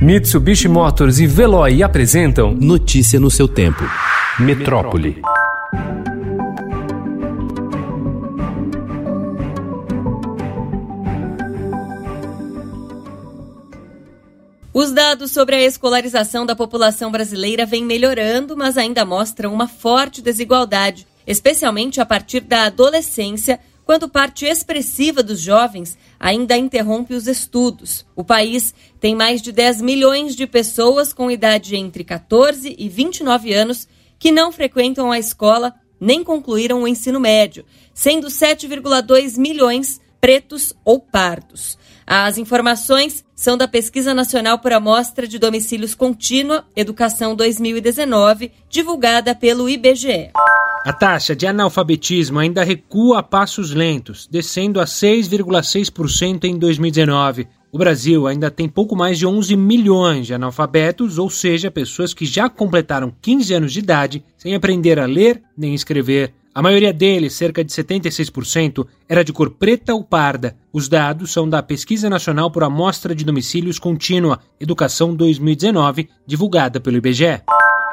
Mitsubishi Motors e Veloy apresentam Notícia no seu tempo. Metrópole. Os dados sobre a escolarização da população brasileira vêm melhorando, mas ainda mostram uma forte desigualdade, especialmente a partir da adolescência, quando parte expressiva dos jovens ainda interrompe os estudos. O país tem mais de 10 milhões de pessoas com idade entre 14 e 29 anos que não frequentam a escola nem concluíram o ensino médio, sendo 7,2 milhões pretos ou pardos. As informações são da Pesquisa Nacional por Amostra de Domicílios Contínua Educação 2019, divulgada pelo IBGE. A taxa de analfabetismo ainda recua a passos lentos, descendo a 6,6% em 2019. O Brasil ainda tem pouco mais de 11 milhões de analfabetos, ou seja, pessoas que já completaram 15 anos de idade sem aprender a ler nem escrever. A maioria deles, cerca de 76%, era de cor preta ou parda. Os dados são da Pesquisa Nacional por Amostra de Domicílios Contínua, Educação 2019, divulgada pelo IBGE.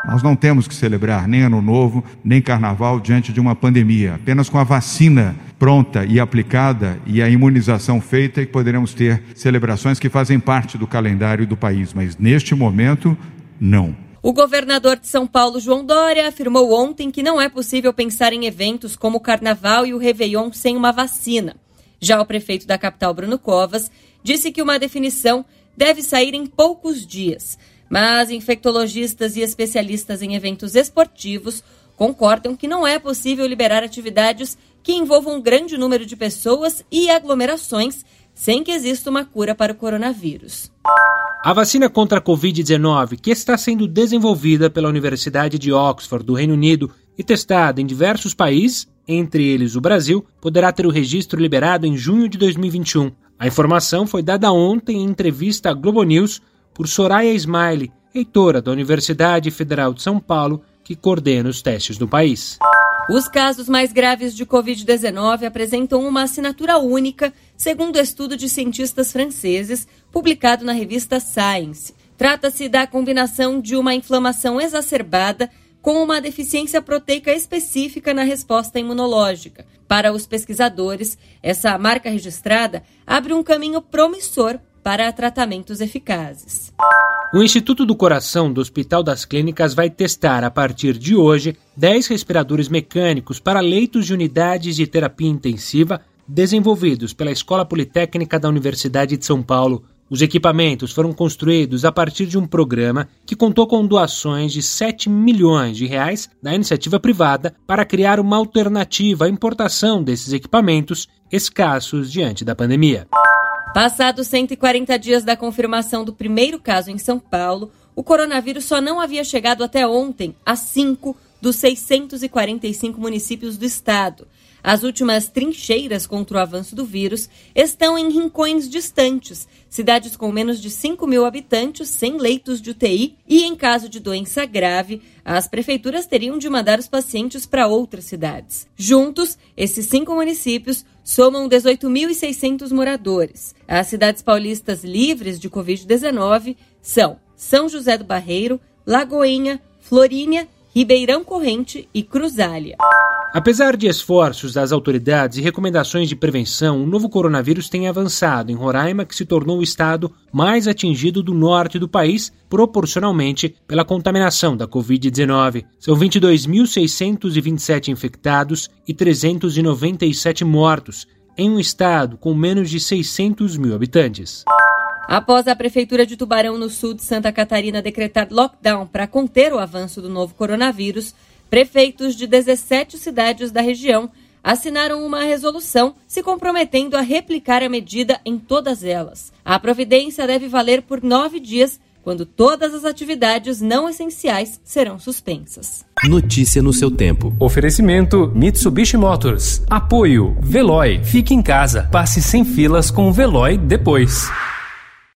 Nós não temos que celebrar nem Ano Novo, nem Carnaval diante de uma pandemia. Apenas com a vacina pronta e aplicada e a imunização feita é que poderemos ter celebrações que fazem parte do calendário do país. Mas neste momento, não. O governador de São Paulo, João Dória, afirmou ontem que não é possível pensar em eventos como o Carnaval e o Réveillon sem uma vacina. Já o prefeito da capital, Bruno Covas, disse que uma definição deve sair em poucos dias. Mas infectologistas e especialistas em eventos esportivos concordam que não é possível liberar atividades que envolvam um grande número de pessoas e aglomerações sem que exista uma cura para o coronavírus. A vacina contra a Covid-19, que está sendo desenvolvida pela Universidade de Oxford do Reino Unido e testada em diversos países, entre eles o Brasil, poderá ter o registro liberado em junho de 2021. A informação foi dada ontem em entrevista à Globo News por Soraya Smiley, reitora da Universidade Federal de São Paulo, que coordena os testes no país. Os casos mais graves de Covid-19 apresentam uma assinatura única, segundo estudo de cientistas franceses publicado na revista Science. Trata-se da combinação de uma inflamação exacerbada com uma deficiência proteica específica na resposta imunológica. Para os pesquisadores, essa marca registrada abre um caminho promissor para tratamentos eficazes. O Instituto do Coração do Hospital das Clínicas vai testar, a partir de hoje, 10 respiradores mecânicos para leitos de unidades de terapia intensiva desenvolvidos pela Escola Politécnica da Universidade de São Paulo. Os equipamentos foram construídos a partir de um programa que contou com doações de 7 milhões de reais da iniciativa privada para criar uma alternativa à importação desses equipamentos escassos diante da pandemia. Passados 140 dias da confirmação do primeiro caso em São Paulo, o coronavírus só não havia chegado até ontem a cinco dos 645 municípios do estado. As últimas trincheiras contra o avanço do vírus estão em rincões distantes, cidades com menos de 5 mil habitantes, sem leitos de UTI e, em caso de doença grave, as prefeituras teriam de mandar os pacientes para outras cidades. Juntos, esses cinco municípios somam 18.600 moradores. As cidades paulistas livres de Covid-19 são São José do Barreiro, Lagoinha, Florínia, Ribeirão Corrente e Cruzália. Apesar de esforços das autoridades e recomendações de prevenção, o novo coronavírus tem avançado em Roraima, que se tornou o estado mais atingido do norte do país, proporcionalmente pela contaminação da Covid-19. São 22.627 infectados e 397 mortos, em um estado com menos de 600 mil habitantes. Após a Prefeitura de Tubarão, no sul de Santa Catarina, decretar lockdown para conter o avanço do novo coronavírus, prefeitos de 17 cidades da região assinaram uma resolução se comprometendo a replicar a medida em todas elas. A providência deve valer por nove dias, quando todas as atividades não essenciais serão suspensas. Notícia no seu tempo. Oferecimento Mitsubishi Motors. Apoio Veloy. Fique em casa. Passe sem filas com o Veloy depois.